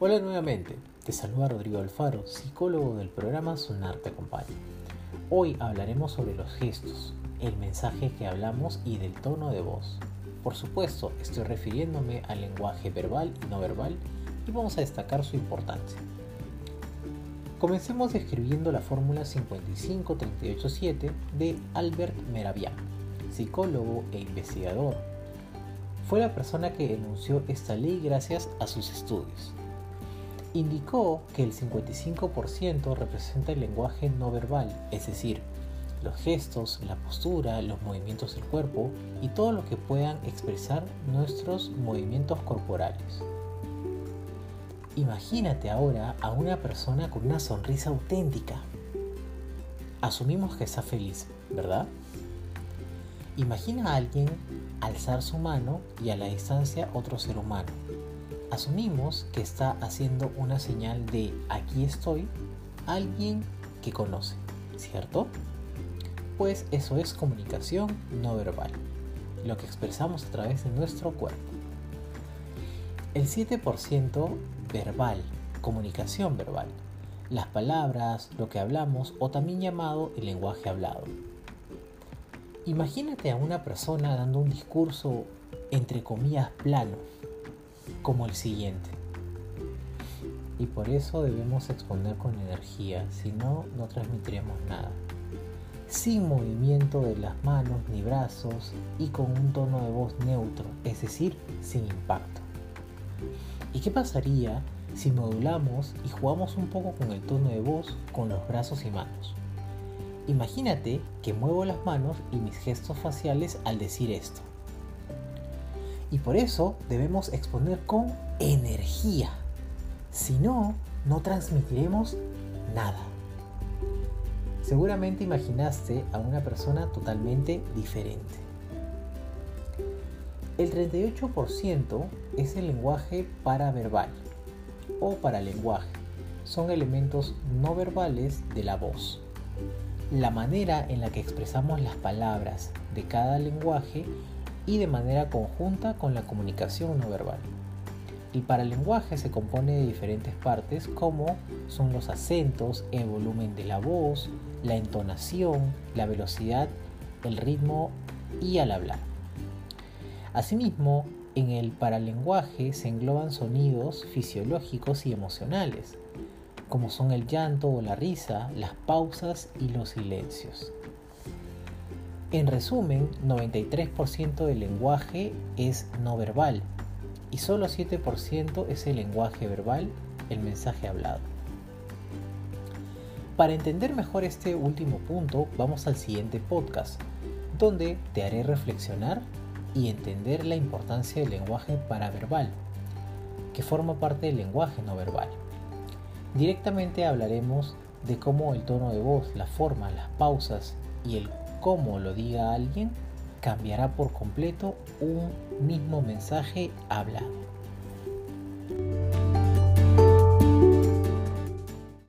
Hola nuevamente, te saluda Rodrigo Alfaro, psicólogo del programa Sonar te acompaña. Hoy hablaremos sobre los gestos, el mensaje que hablamos y del tono de voz. Por supuesto, estoy refiriéndome al lenguaje verbal y no verbal y vamos a destacar su importancia. Comencemos describiendo la fórmula 55387 de Albert Meravian, psicólogo e investigador. Fue la persona que enunció esta ley gracias a sus estudios indicó que el 55% representa el lenguaje no verbal, es decir, los gestos, la postura, los movimientos del cuerpo y todo lo que puedan expresar nuestros movimientos corporales. Imagínate ahora a una persona con una sonrisa auténtica. Asumimos que está feliz, ¿verdad? Imagina a alguien alzar su mano y a la distancia otro ser humano asumimos que está haciendo una señal de aquí estoy alguien que conoce, ¿cierto? Pues eso es comunicación no verbal, lo que expresamos a través de nuestro cuerpo. El 7% verbal, comunicación verbal, las palabras, lo que hablamos o también llamado el lenguaje hablado. Imagínate a una persona dando un discurso entre comillas plano, como el siguiente. Y por eso debemos exponer con energía, si no, no transmitiremos nada. Sin movimiento de las manos ni brazos y con un tono de voz neutro, es decir, sin impacto. ¿Y qué pasaría si modulamos y jugamos un poco con el tono de voz con los brazos y manos? Imagínate que muevo las manos y mis gestos faciales al decir esto y por eso debemos exponer con energía. Si no, no transmitiremos nada. Seguramente imaginaste a una persona totalmente diferente. El 38% es el lenguaje paraverbal o paralenguaje. Son elementos no verbales de la voz. La manera en la que expresamos las palabras de cada lenguaje y de manera conjunta con la comunicación no verbal. El paralenguaje se compone de diferentes partes como son los acentos, el volumen de la voz, la entonación, la velocidad, el ritmo y al hablar. Asimismo, en el paralenguaje se engloban sonidos fisiológicos y emocionales, como son el llanto o la risa, las pausas y los silencios. En resumen, 93% del lenguaje es no verbal y solo 7% es el lenguaje verbal, el mensaje hablado. Para entender mejor este último punto, vamos al siguiente podcast, donde te haré reflexionar y entender la importancia del lenguaje paraverbal, que forma parte del lenguaje no verbal. Directamente hablaremos de cómo el tono de voz, la forma, las pausas y el como lo diga alguien, cambiará por completo un mismo mensaje hablado.